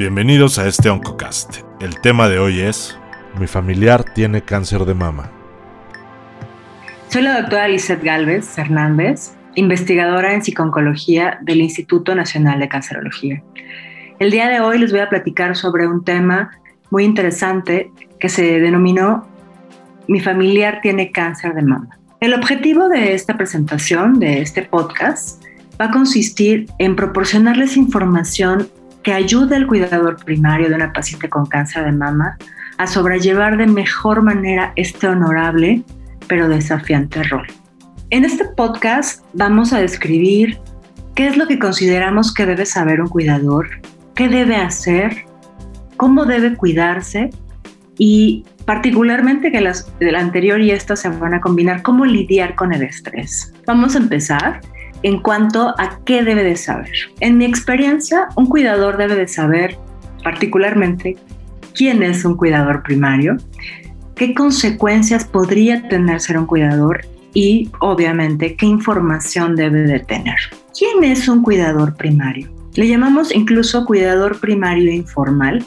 Bienvenidos a este Oncocast. El tema de hoy es Mi familiar tiene cáncer de mama. Soy la doctora Lizeth Galvez Hernández, investigadora en psiconcología del Instituto Nacional de Cancerología. El día de hoy les voy a platicar sobre un tema muy interesante que se denominó Mi familiar tiene cáncer de mama. El objetivo de esta presentación, de este podcast, va a consistir en proporcionarles información que ayude al cuidador primario de una paciente con cáncer de mama a sobrellevar de mejor manera este honorable pero desafiante rol. En este podcast vamos a describir qué es lo que consideramos que debe saber un cuidador, qué debe hacer, cómo debe cuidarse y particularmente que las del anterior y esta se van a combinar, cómo lidiar con el estrés. Vamos a empezar en cuanto a qué debe de saber. En mi experiencia, un cuidador debe de saber particularmente quién es un cuidador primario, qué consecuencias podría tener ser un cuidador y obviamente qué información debe de tener. ¿Quién es un cuidador primario? Le llamamos incluso cuidador primario informal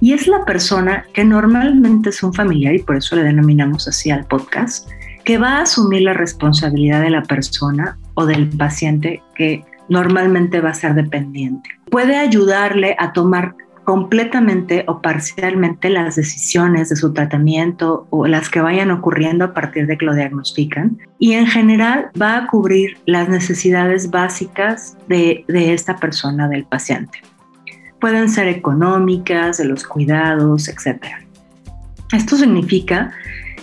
y es la persona que normalmente es un familiar y por eso le denominamos así al podcast, que va a asumir la responsabilidad de la persona o del paciente que normalmente va a ser dependiente. Puede ayudarle a tomar completamente o parcialmente las decisiones de su tratamiento o las que vayan ocurriendo a partir de que lo diagnostican. Y en general va a cubrir las necesidades básicas de, de esta persona, del paciente. Pueden ser económicas, de los cuidados, etc. Esto significa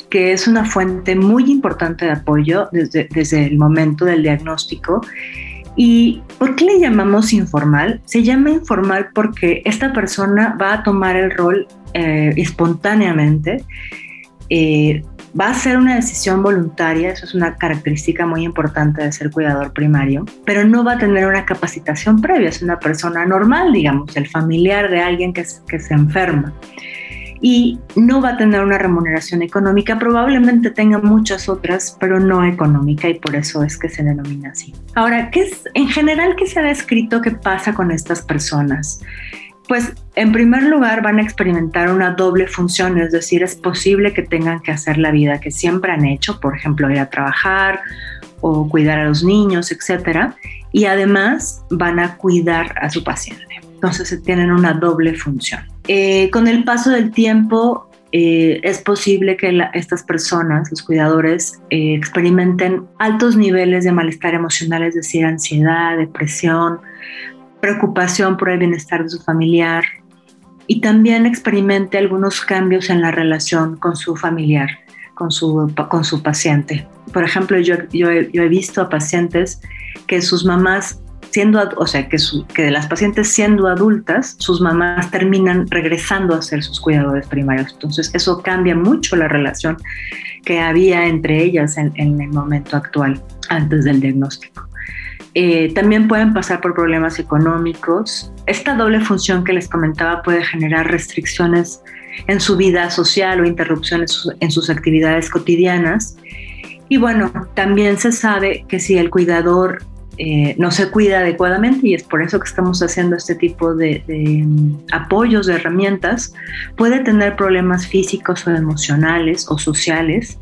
que es una fuente muy importante de apoyo desde, desde el momento del diagnóstico. ¿Y por qué le llamamos informal? Se llama informal porque esta persona va a tomar el rol eh, espontáneamente, eh, va a ser una decisión voluntaria, eso es una característica muy importante de ser cuidador primario, pero no va a tener una capacitación previa, es una persona normal, digamos, el familiar de alguien que, que se enferma y no va a tener una remuneración económica, probablemente tenga muchas otras, pero no económica y por eso es que se denomina así. Ahora, ¿qué es en general qué se ha descrito que pasa con estas personas? Pues en primer lugar van a experimentar una doble función, es decir, es posible que tengan que hacer la vida que siempre han hecho, por ejemplo, ir a trabajar o cuidar a los niños, etcétera, y además van a cuidar a su paciente. Entonces tienen una doble función. Eh, con el paso del tiempo eh, es posible que estas personas, los cuidadores, eh, experimenten altos niveles de malestar emocional, es decir, ansiedad, depresión, preocupación por el bienestar de su familiar y también experimente algunos cambios en la relación con su familiar, con su, con su paciente. Por ejemplo, yo, yo, yo he visto a pacientes que sus mamás siendo, o sea, que, de las pacientes siendo adultas, sus mamás terminan regresando a ser sus cuidadores primarios. Entonces, eso cambia mucho la relación que había entre ellas en, el momento actual, antes del diagnóstico. Eh, también pueden pasar por problemas económicos. Esta doble función que les comentaba puede generar restricciones en su vida social o interrupciones en sus actividades cotidianas. Y bueno, también se sabe que si el cuidador eh, no se cuida adecuadamente y es por eso que estamos haciendo este tipo de, de, mm, apoyos, de herramientas, puede tener problemas físicos o emocionales o sociales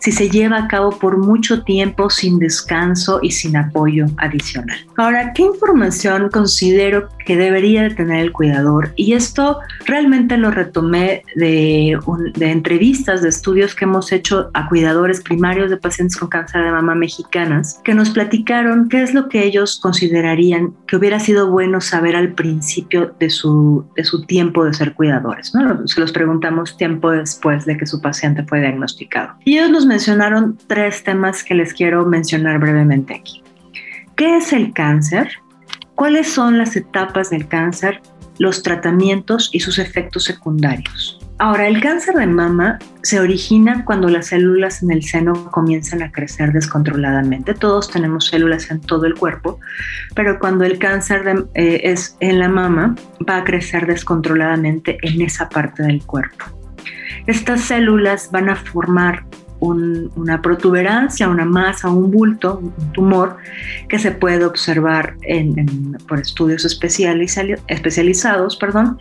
si se lleva a cabo por mucho tiempo sin descanso y sin apoyo adicional. Ahora, ¿qué información considero debería de tener el cuidador? Y esto realmente lo retomé de, de entrevistas, de estudios que hemos hecho a cuidadores primarios de pacientes con cáncer de mama mexicanas, que nos platicaron qué es lo que ellos considerarían que hubiera sido bueno saber al principio de su, de su tiempo de ser cuidadores. ¿no? Se los preguntamos tiempo después de que su paciente fue diagnosticado. Y ellos nos mencionaron tres temas que les quiero mencionar brevemente aquí. ¿Qué es el cáncer? ¿Cuáles son las etapas del cáncer, los tratamientos y sus efectos secundarios? Ahora, el cáncer de mama se origina cuando las células en el seno comienzan a crecer descontroladamente. Todos tenemos células en todo el cuerpo, pero cuando el cáncer eh, es en la mama, va a crecer descontroladamente en esa parte del cuerpo. Estas células van a formar una protuberancia, una masa, un bulto, un tumor que se puede observar por estudios especializados perdón,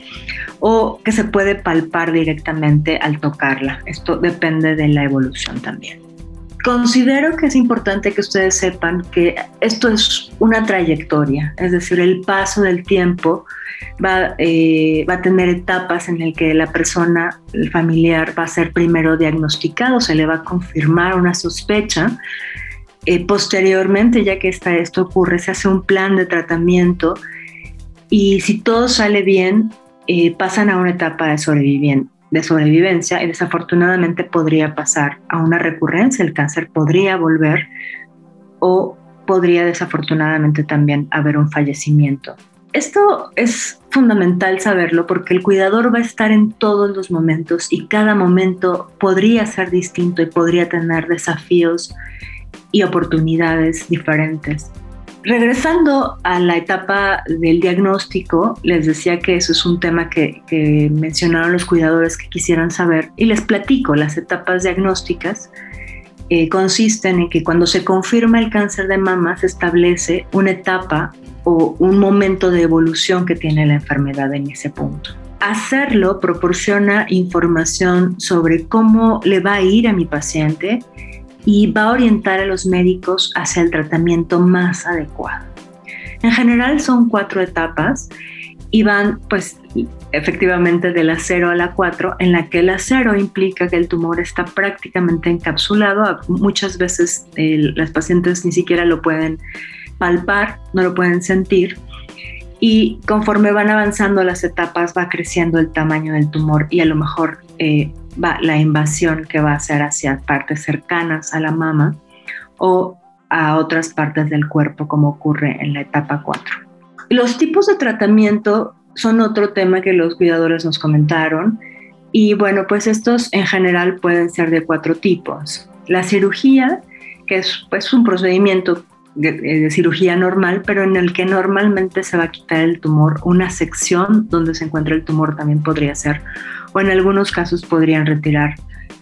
o que se puede palpar directamente al tocarla. Esto depende de la evolución también. Considero que es importante que ustedes sepan que esto es una trayectoria, es decir, el paso del tiempo va, eh, va a tener etapas en las que la persona, el familiar, va a ser primero diagnosticado, se le va a confirmar una sospecha. Eh, posteriormente, ya que esto ocurre, se hace un plan de tratamiento y si todo sale bien, eh, pasan a una etapa de de sobrevivencia y desafortunadamente podría pasar a una recurrencia, el cáncer podría volver o podría desafortunadamente también haber un fallecimiento. Esto es fundamental saberlo porque el cuidador va a estar en todos los momentos y cada momento podría ser distinto y podría tener desafíos y oportunidades diferentes. Regresando a la etapa del diagnóstico, les decía que eso es un tema que, mencionaron los cuidadores que quisieran saber y les platico. Las etapas diagnósticas eh, consisten en que cuando se confirma el cáncer de mama se establece una etapa un momento de evolución que tiene la enfermedad en ese punto. Hacerlo proporciona información sobre cómo le va a ir a mi paciente y va a orientar a los médicos hacia el tratamiento más adecuado. En general son cuatro etapas y van pues efectivamente de la 0 a la 4, en la que la 0 implica que el tumor está prácticamente encapsulado. Muchas veces las pacientes ni siquiera lo pueden palpar, no lo pueden sentir. Y conforme van avanzando las etapas va creciendo el tamaño del tumor y a lo mejor eh, la invasión que va a ser hacia partes cercanas a la mama o a otras partes del cuerpo como ocurre en la etapa 4. Los tipos de tratamiento son otro tema que los cuidadores nos comentaron y bueno, pues estos en general pueden ser de cuatro tipos. La cirugía, que es pues un procedimiento de, cirugía normal, pero en el que normalmente se va a quitar el tumor, una sección donde se encuentra el tumor también podría ser o en algunos casos podrían retirar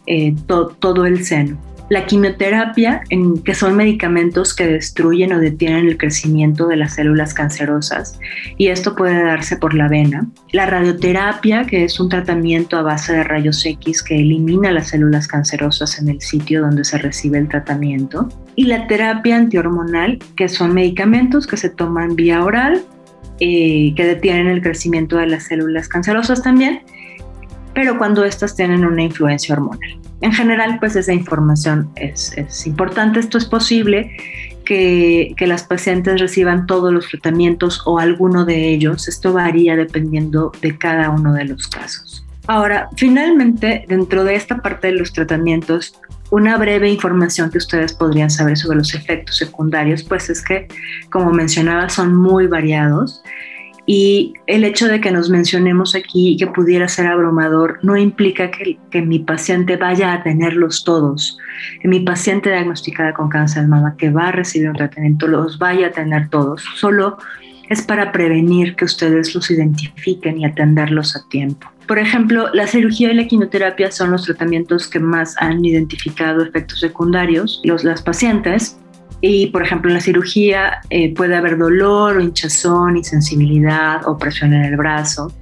eh, todo el seno. La quimioterapia, en, que son medicamentos que destruyen o detienen el crecimiento de las células cancerosas, y esto puede darse por la vena. La radioterapia, que es un tratamiento a base de rayos X que elimina las células cancerosas en el sitio donde se recibe el tratamiento. Y la terapia antihormonal, que son medicamentos que se toman vía oral, eh, que detienen el crecimiento de las células cancerosas también pero cuando estas tienen una influencia hormonal. En general, pues esa información es, importante. Esto es posible que, las pacientes reciban todos los tratamientos o alguno de ellos. Esto varía dependiendo de cada uno de los casos. Ahora, finalmente, dentro de esta parte de los tratamientos, una breve información que ustedes podrían saber sobre los efectos secundarios, pues es que, como mencionaba, son muy variados y el hecho de que nos mencionemos aquí que pudiera ser abrumador no implica que, que, mi paciente vaya a tenerlos todos, que mi paciente diagnosticada con cáncer de mama que va a recibir un tratamiento los vaya a tener todos. Solo es para prevenir que ustedes los identifiquen y atenderlos a tiempo. Por ejemplo, la cirugía y la quimioterapia son los tratamientos que más han identificado efectos secundarios. Los, las pacientes y, por ejemplo, en la cirugía eh, puede haber dolor o hinchazón, insensibilidad o presión en el brazo.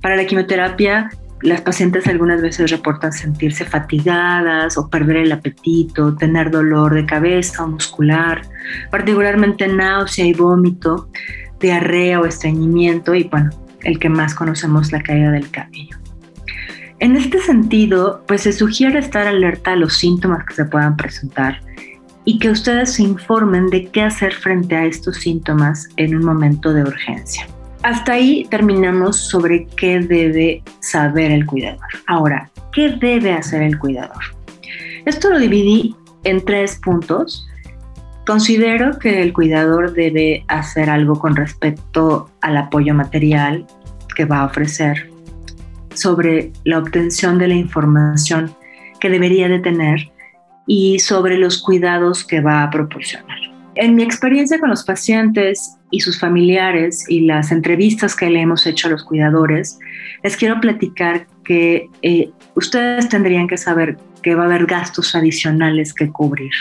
Para la quimioterapia, las pacientes algunas veces reportan sentirse fatigadas o perder el apetito, tener dolor de cabeza o muscular, particularmente náusea y vómito, diarrea o estreñimiento y, bueno, el que más conocemos, la caída del cabello. En este sentido, pues se sugiere estar alerta a los síntomas que se puedan presentar y que ustedes se informen de qué hacer frente a estos síntomas en un momento de urgencia. Hasta ahí terminamos sobre qué debe saber el cuidador. Ahora, ¿qué debe hacer el cuidador? Esto lo dividí en tres puntos. Considero que el cuidador debe hacer algo con respecto al apoyo material que va a ofrecer, sobre la obtención de la información que debería de tener y sobre los cuidados que va a proporcionar. En mi experiencia con los pacientes y sus familiares y las entrevistas que le hemos hecho a los cuidadores, les quiero platicar que eh, ustedes tendrían que saber que va a haber gastos adicionales que cubrir.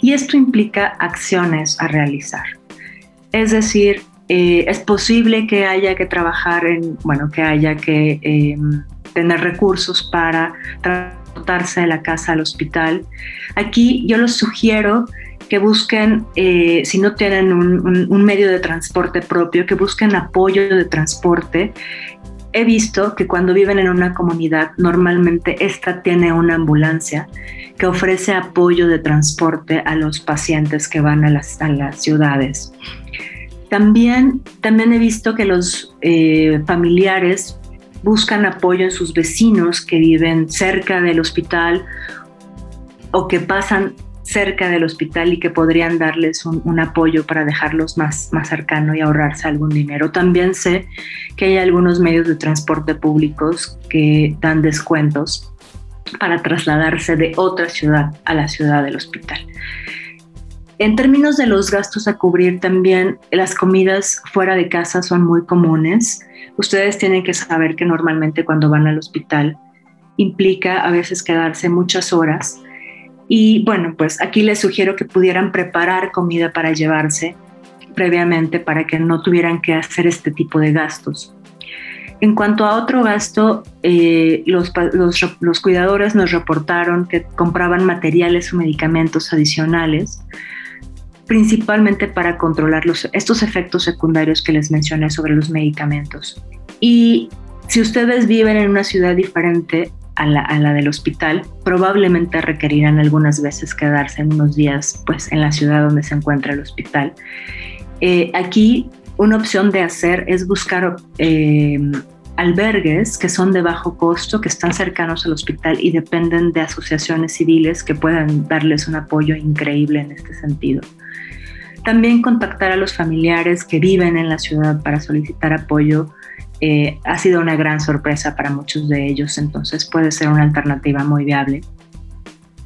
Y esto implica acciones a realizar. Es decir, eh, es posible que haya que trabajar en, bueno, que haya que em, tener recursos para transportarse de la casa al hospital. Aquí yo les sugiero que busquen, eh, si no tienen un, medio de transporte propio, que busquen apoyo de transporte. He visto que cuando viven en una comunidad, normalmente esta tiene una ambulancia que ofrece apoyo de transporte a los pacientes que van a las, ciudades. También, también he visto que los eh, familiares buscan apoyo en sus vecinos que viven cerca del hospital o que pasan cerca del hospital y que podrían darles un, apoyo para dejarlos más, más cercano y ahorrarse algún dinero. También sé que hay algunos medios de transporte públicos que dan descuentos para trasladarse de otra ciudad a la ciudad del hospital. En términos de los gastos a cubrir, también las comidas fuera de casa son muy comunes. Ustedes tienen que saber que normalmente cuando van al hospital implica a veces quedarse muchas horas y bueno, pues aquí les sugiero que pudieran preparar comida para llevarse previamente para que no tuvieran que hacer este tipo de gastos. En cuanto a otro gasto, eh, los, los, cuidadores nos reportaron que compraban materiales o medicamentos adicionales, principalmente para controlar estos efectos secundarios que les mencioné sobre los medicamentos. Y si ustedes viven en una ciudad diferente, a la, del hospital, probablemente requerirán algunas veces quedarse en unos días pues, en la ciudad donde se encuentra el hospital. Eh, aquí una opción de hacer es buscar eh, albergues que son de bajo costo, que están cercanos al hospital y dependen de asociaciones civiles que puedan darles un apoyo increíble en este sentido. También contactar a los familiares que viven en la ciudad para solicitar apoyo eh, ha sido una gran sorpresa para muchos de ellos, entonces puede ser una alternativa muy viable.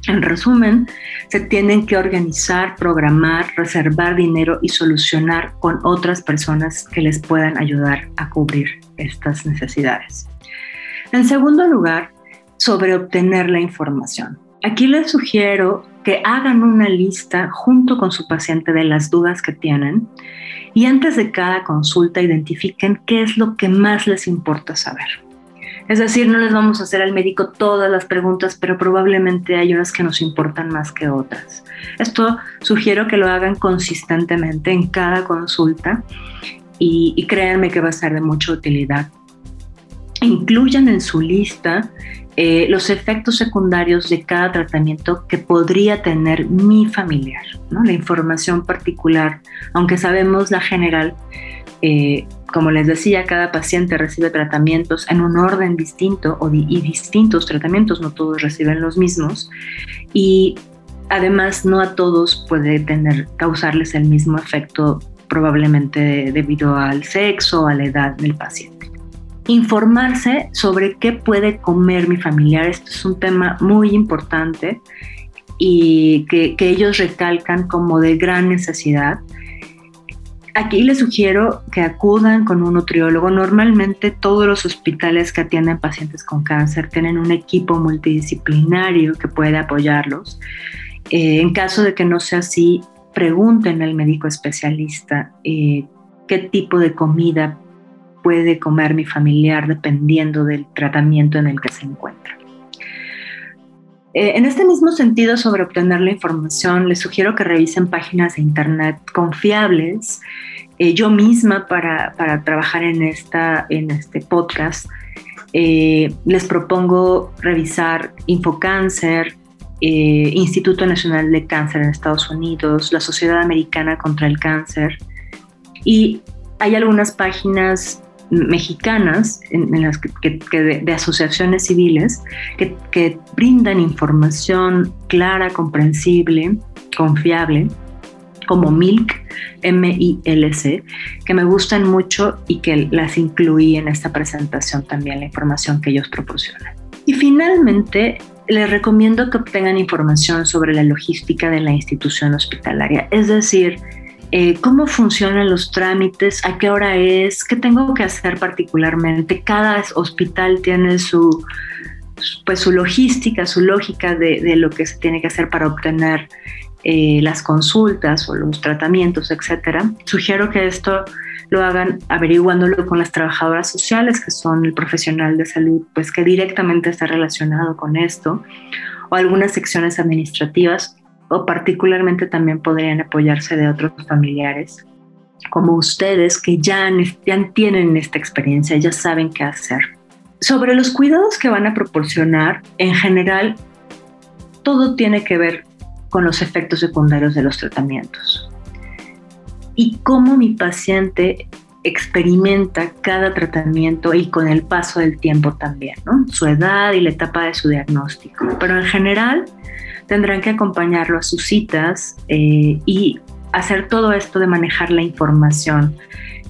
En resumen, se tienen que organizar, programar, reservar dinero y solucionar con otras personas que les puedan ayudar a cubrir estas necesidades. En segundo lugar, sobre obtener la información. Aquí les sugiero que hagan una lista junto con su paciente de las dudas que tienen y antes de cada consulta identifiquen qué es lo que más les importa saber. Es decir, no les vamos a hacer al médico todas las preguntas, pero probablemente hay unas que nos importan más que otras. Esto sugiero que lo hagan consistentemente en cada consulta y, créanme que va a ser de mucha utilidad. Incluyan en su lista eh, los efectos secundarios de cada tratamiento que podría tener mi familiar, ¿no? la información particular, aunque sabemos la general. Eh, como les decía, cada paciente recibe tratamientos en un orden distinto o y distintos tratamientos, no todos reciben los mismos. Y además no a todos puede tener, causarles el mismo efecto probablemente debido al sexo o a la edad del paciente informarse sobre qué puede comer mi familiar. Esto es un tema muy importante y que, ellos recalcan como de gran necesidad. Aquí les sugiero que acudan con un nutriólogo. Normalmente todos los hospitales que atienden pacientes con cáncer tienen un equipo multidisciplinario que puede apoyarlos. Eh, en caso de que no sea así, pregunten al médico especialista eh, qué tipo de comida puede comer mi familiar dependiendo del tratamiento en el que se encuentra. Eh, en este mismo sentido, sobre obtener la información, les sugiero que revisen páginas de Internet confiables. Eh, yo misma, para, para, trabajar en, esta, en este podcast, eh, les propongo revisar Infocáncer, Instituto Nacional de Cáncer en Estados Unidos, la Sociedad Americana contra el Cáncer. Y hay algunas páginas mexicanas en, las que, de, asociaciones civiles que, brindan información clara, comprensible, confiable, como MILC, M-I-L-C, que me gustan mucho y que las incluí en esta presentación también, la información que ellos proporcionan. Y finalmente, les recomiendo que obtengan información sobre la logística de la institución hospitalaria, es decir, eh, cómo funcionan los trámites, a qué hora es, qué tengo que hacer particularmente. Cada hospital tiene su, pues su logística, su lógica de, lo que se tiene que hacer para obtener eh, las consultas o los tratamientos, etcétera, sugiero que esto lo hagan averiguándolo con las trabajadoras sociales, que son el profesional de salud, pues que directamente está relacionado con esto, o algunas secciones administrativas, o particularmente también podrían apoyarse de otros familiares, como ustedes, que ya, ya tienen esta experiencia, ya saben qué hacer. Sobre los cuidados que van a proporcionar, en general, todo tiene que ver con los efectos secundarios de los tratamientos y cómo mi paciente experimenta cada tratamiento y con el paso del tiempo también, ¿no? su edad y la etapa de su diagnóstico. Pero en general tendrán que acompañarlo a sus citas eh, y hacer todo esto de manejar la información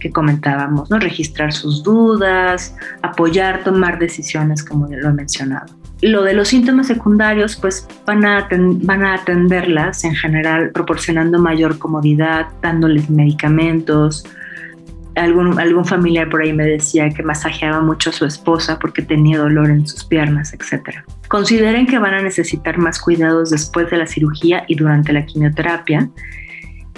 que comentábamos, ¿no? registrar sus dudas, apoyar, tomar decisiones como lo he mencionado lo de los síntomas secundarios, pues van a, van a atenderlas en general proporcionando mayor comodidad, dándoles medicamentos. Algún, algún familiar por ahí me decía que masajeaba mucho a su esposa porque tenía dolor en sus piernas, etc. Consideren que van a necesitar más cuidados después de la cirugía y durante la quimioterapia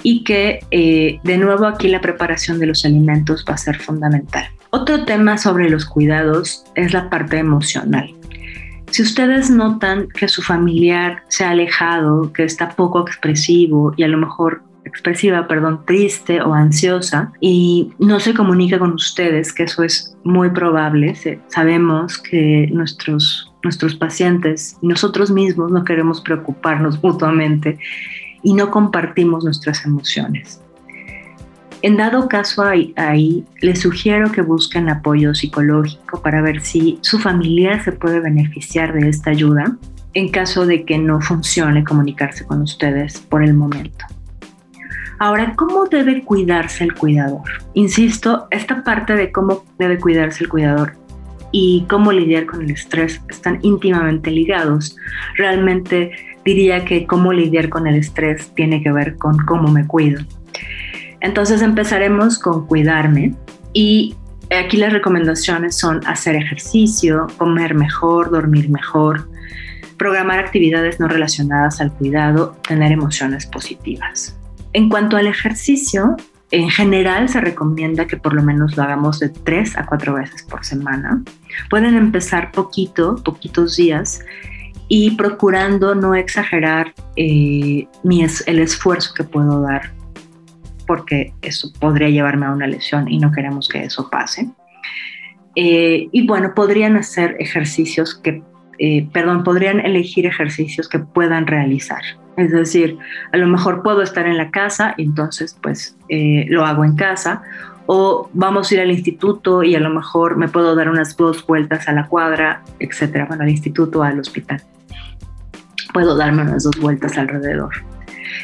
y que eh, de nuevo aquí la preparación de los alimentos va a ser fundamental. Otro tema sobre los cuidados es la parte emocional. Si ustedes notan que su familiar se ha alejado, que está poco expresivo y a lo mejor expresiva, perdón, triste o ansiosa y no se comunica con ustedes, que eso es muy probable. Sabemos que nuestros, nuestros pacientes y nosotros mismos no queremos preocuparnos mutuamente y no compartimos nuestras emociones. En dado caso ahí, les sugiero que busquen apoyo psicológico para ver si su familiar se puede beneficiar de esta ayuda en caso de que no funcione comunicarse con ustedes por el momento. Ahora, ¿cómo debe cuidarse el cuidador? Insisto, esta parte de cómo debe cuidarse el cuidador y cómo lidiar con el estrés están íntimamente ligados. Realmente diría que cómo lidiar con el estrés tiene que ver con cómo me cuido. Entonces empezaremos con cuidarme y aquí las recomendaciones son hacer ejercicio, comer mejor, dormir mejor, programar actividades no relacionadas al cuidado, tener emociones positivas. En cuanto al ejercicio, en general se recomienda que por lo menos lo hagamos de tres a cuatro veces por semana. Pueden empezar poquito, poquitos días y procurando no exagerar eh, el esfuerzo que puedo dar porque eso podría llevarme a una lesión y no queremos que eso pase. Eh, y bueno, podrían hacer ejercicios que, eh, perdón, podrían elegir ejercicios que puedan realizar. Es decir, a lo mejor puedo estar en la casa y entonces pues eh, lo hago en casa o vamos a ir al instituto y a lo mejor me puedo dar unas dos vueltas a la cuadra, etcétera, bueno, al instituto al hospital. Puedo darme unas dos vueltas alrededor.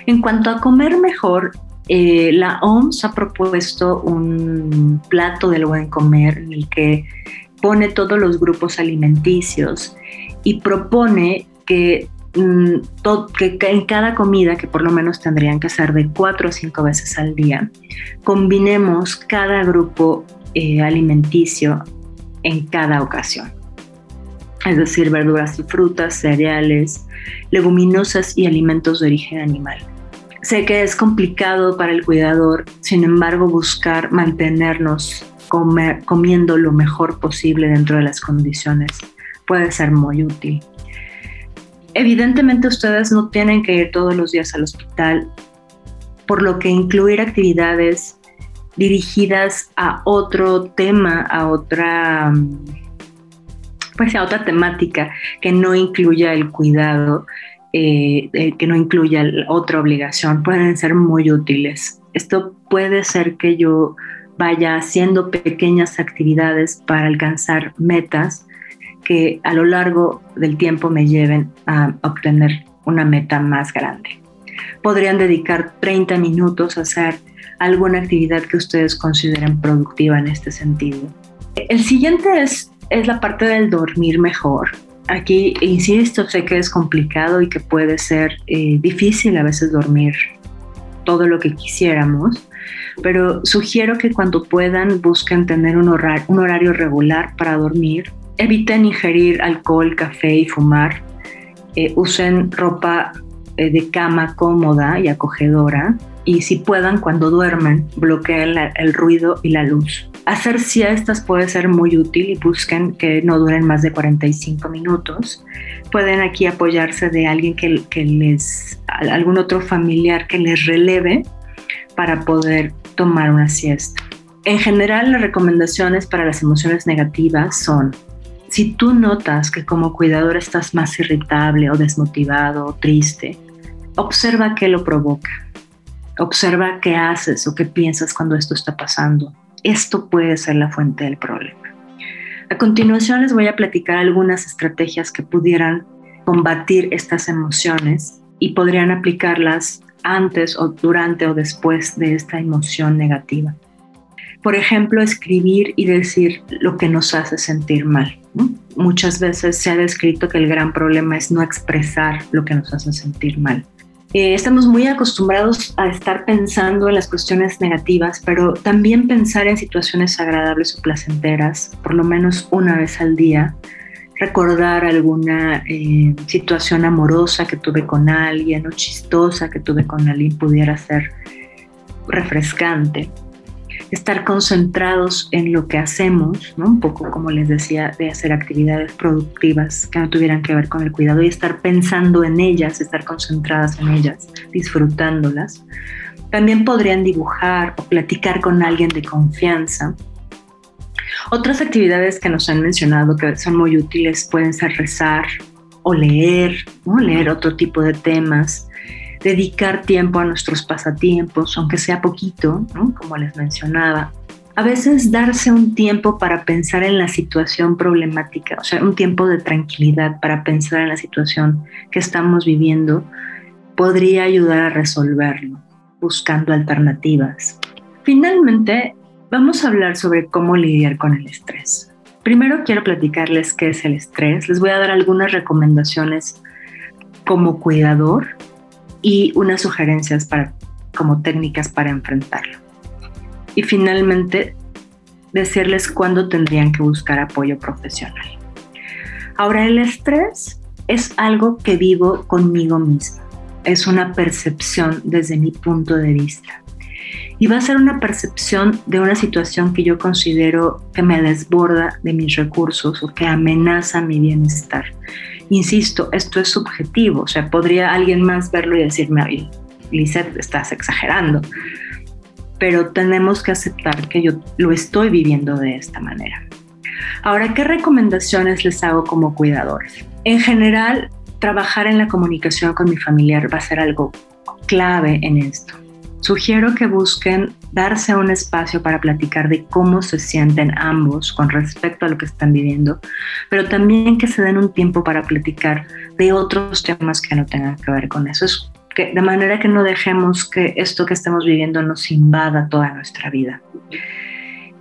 En cuanto a comer mejor, eh, la OMS ha propuesto un plato del buen comer en el que pone todos los grupos alimenticios y propone que, mm, que, en cada comida, que por lo menos tendrían que ser de cuatro o cinco veces al día, combinemos cada grupo eh, alimenticio en cada ocasión. Es decir, verduras y frutas, cereales, leguminosas y alimentos de origen animal. Sé que es complicado para el cuidador, sin embargo, buscar mantenernos comiendo lo mejor posible dentro de las condiciones puede ser muy útil. Evidentemente ustedes no tienen que ir todos los días al hospital, por lo que incluir actividades dirigidas a otro tema, a otra pues a otra temática que no incluya el cuidado eh, eh, que no incluya otra obligación pueden ser muy útiles. Esto puede ser que yo vaya haciendo pequeñas actividades para alcanzar metas que a lo largo del tiempo me lleven a obtener una meta más grande. Podrían dedicar 30 minutos a hacer alguna actividad que ustedes consideren productiva en este sentido. El siguiente es, es la parte del dormir mejor. Aquí, insisto, sé que es complicado y que puede ser eh, difícil a veces dormir todo lo que quisiéramos, pero sugiero que cuando puedan busquen tener un horario, un horario regular para dormir eviten ingerir alcohol, café y fumar. Eh, usen ropa eh, de cama cómoda y acogedora y si puedan cuando duermen bloqueen el ruido y la luz. Hacer siestas puede ser muy útil y busquen que no duren más de 45 minutos. Pueden aquí apoyarse de alguien que, que les, algún otro familiar que les releve para poder tomar una siesta. En general, las recomendaciones para las emociones negativas son, si tú notas que como cuidador estás más irritable o desmotivado o triste, observa qué lo provoca. Observa qué haces o qué piensas cuando esto está pasando esto puede ser la fuente del problema. A continuación les voy a platicar algunas estrategias que pudieran combatir estas emociones y podrían aplicarlas antes o durante o después de esta emoción negativa. Por ejemplo, escribir y decir lo que nos hace sentir mal. Muchas veces se ha descrito que el gran problema es no expresar lo que nos hace sentir mal. Eh, estamos muy acostumbrados a estar pensando en las cuestiones negativas, pero también pensar en situaciones agradables o placenteras, por lo menos una vez al día, recordar alguna eh, situación amorosa que tuve con alguien o chistosa que tuve con alguien pudiera ser refrescante estar concentrados en lo que hacemos, un poco como les decía, de hacer actividades productivas que no tuvieran que ver con el cuidado y estar pensando en ellas, estar concentradas en ellas, disfrutándolas. También podrían dibujar o platicar con alguien de confianza. Otras actividades que nos han mencionado que son muy útiles pueden ser rezar o leer, leer otro tipo de temas, dedicar tiempo a nuestros pasatiempos, aunque sea poquito, como les mencionaba. A veces darse un tiempo para pensar en la situación problemática, o sea, un tiempo de tranquilidad para pensar en la situación que estamos viviendo, podría ayudar a resolverlo, buscando alternativas. Finalmente, vamos a hablar sobre cómo lidiar con el estrés. Primero quiero platicarles qué es el estrés. Les voy a dar algunas recomendaciones como cuidador y unas sugerencias para, como técnicas para enfrentarlo. Y finalmente, decirles cuándo tendrían que buscar apoyo profesional. Ahora, el estrés es algo que vivo conmigo misma. Es una percepción desde mi punto de vista. Y va a ser una percepción de una situación que yo considero que me desborda de mis recursos o que amenaza mi bienestar. Insisto, esto es subjetivo, o sea, podría alguien más verlo y decirme, oye, estás exagerando, pero tenemos que aceptar que yo lo estoy viviendo de esta manera. Ahora, ¿qué recomendaciones les hago como cuidadores? En general, trabajar en la comunicación con mi familiar va a ser algo clave en esto. Sugiero que busquen darse un espacio para platicar de cómo se sienten ambos con respecto a lo que están viviendo, pero también que se den un tiempo para platicar de otros temas que no tengan que ver con eso. Es que, de manera que no dejemos que esto que estamos viviendo nos invada toda nuestra vida.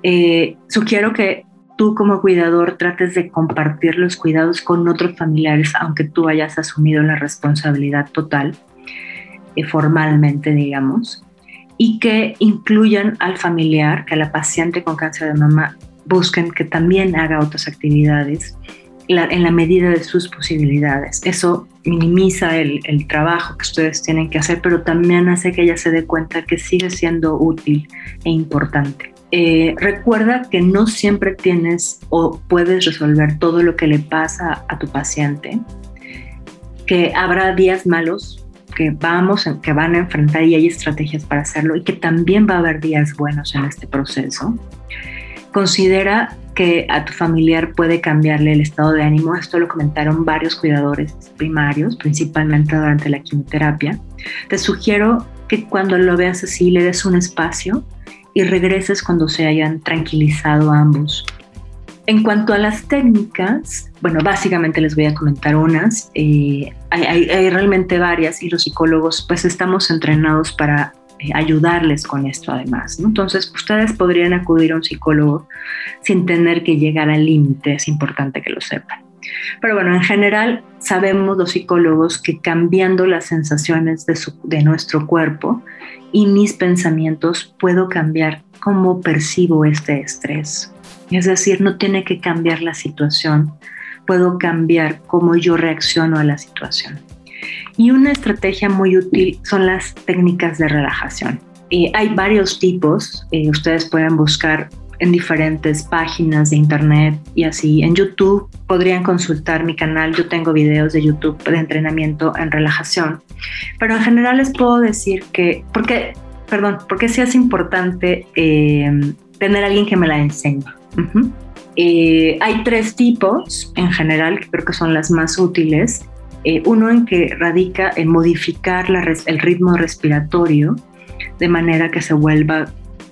Eh, sugiero que tú como cuidador trates de compartir los cuidados con otros familiares, aunque tú hayas asumido la responsabilidad total, eh, formalmente, digamos y que incluyan al familiar, que a la paciente con cáncer de mama busquen que también haga otras actividades en la medida de sus posibilidades. Eso minimiza el, trabajo que ustedes tienen que hacer, pero también hace que ella se dé cuenta que sigue siendo útil e importante. Eh, recuerda que no siempre tienes o puedes resolver todo lo que le pasa a tu paciente, que habrá días malos, que vamos, que van a enfrentar y hay estrategias para hacerlo y que también va a haber días buenos en este proceso. Considera que a tu familiar puede cambiarle el estado de ánimo. Esto lo comentaron varios cuidadores primarios, principalmente durante la quimioterapia. Te sugiero que cuando lo veas así le des un espacio y regreses cuando se hayan tranquilizado ambos en cuanto a las técnicas, bueno, básicamente les voy a comentar unas. Eh, hay, realmente varias y los psicólogos pues estamos entrenados para eh, ayudarles con esto además. Entonces, ustedes podrían acudir a un psicólogo sin tener que llegar al límite, es importante que lo sepan. Pero bueno, en general sabemos los psicólogos que cambiando las sensaciones de, de nuestro cuerpo y mis pensamientos puedo cambiar cómo percibo este estrés Es decir, no tiene que cambiar la situación, puedo cambiar cómo yo reacciono a la situación. Y una estrategia muy útil son las técnicas de relajación. Hay varios tipos, eh, ustedes pueden buscar en diferentes páginas de internet y así. En YouTube podrían consultar mi canal, yo tengo videos de YouTube de entrenamiento en relajación. Pero en general les puedo decir que, porque, perdón, porque sí es importante eh, tener alguien que me la enseñe. Eh, hay tres tipos en general que creo que son las más útiles. Eh, uno en que radica en modificar el ritmo respiratorio de manera que se vuelva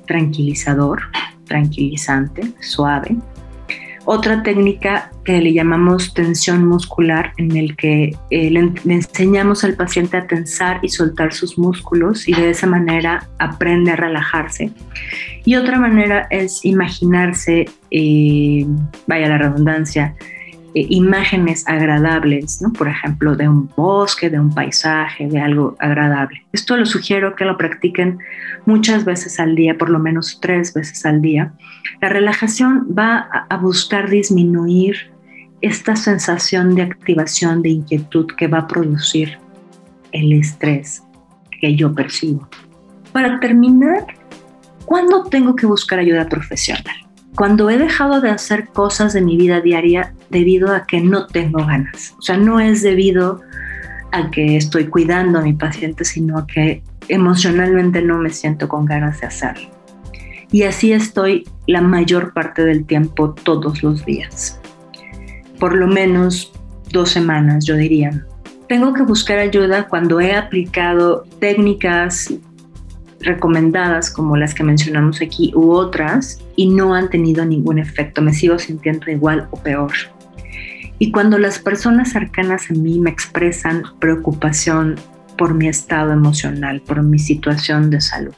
tranquilizador, tranquilizante, suave. Otra técnica que le llamamos tensión muscular, en el que eh, le, enseñamos al paciente a tensar y soltar sus músculos y de esa manera aprende a relajarse. Y otra manera es imaginarse, eh, vaya la redundancia, eh, imágenes agradables, por ejemplo, de un bosque, de un paisaje, de algo agradable. Esto lo sugiero que lo practiquen muchas veces al día, por lo menos tres veces al día. La relajación va a buscar disminuir esta sensación de activación, de inquietud que va a producir el estrés que yo percibo. Para terminar, ¿cuándo tengo que buscar ayuda profesional? cuando he dejado de hacer cosas de mi vida diaria debido a que no tengo ganas. O sea, no es debido a que estoy cuidando a mi paciente, sino a que emocionalmente no me siento con ganas de hacerlo. Y así estoy la mayor parte del tiempo todos los días. Por lo menos dos semanas, yo diría. Tengo que buscar ayuda cuando he aplicado técnicas recomendadas como las que mencionamos aquí u otras y no han tenido ningún efecto. Me sigo sintiendo igual o peor. Y cuando las personas cercanas a mí me expresan preocupación por mi estado emocional, por mi situación de salud.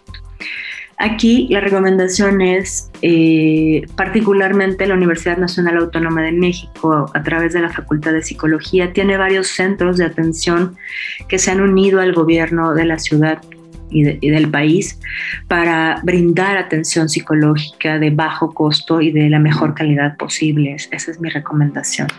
Aquí la recomendación es, eh, particularmente la Universidad Nacional Autónoma de México, a través de la Facultad de Psicología, tiene varios centros de atención que se han unido al gobierno de la ciudad y, del país para brindar atención psicológica de bajo costo y de la mejor calidad posible. Esa es mi recomendación.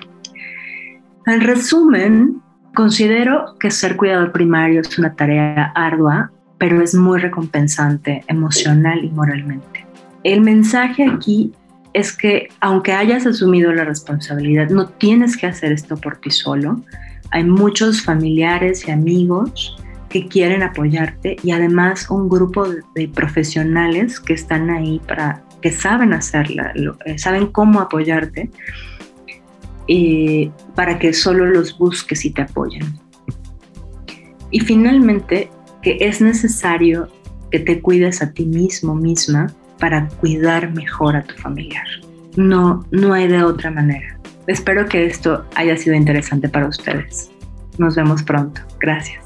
En resumen, considero que ser cuidador primario es una tarea ardua, pero es muy recompensante emocional y moralmente. El mensaje aquí es que aunque hayas asumido la responsabilidad, no tienes que hacer esto por ti solo. Hay muchos familiares y amigos que quieren apoyarte y además un grupo de, profesionales que están ahí para que saben hacerla, eh, saben cómo apoyarte para que solo los busques y te apoyen. Y finalmente, que es necesario que te cuides a ti mismo misma para cuidar mejor a tu familiar. No, no hay de otra manera. Espero que esto haya sido interesante para ustedes. Nos vemos pronto. Gracias.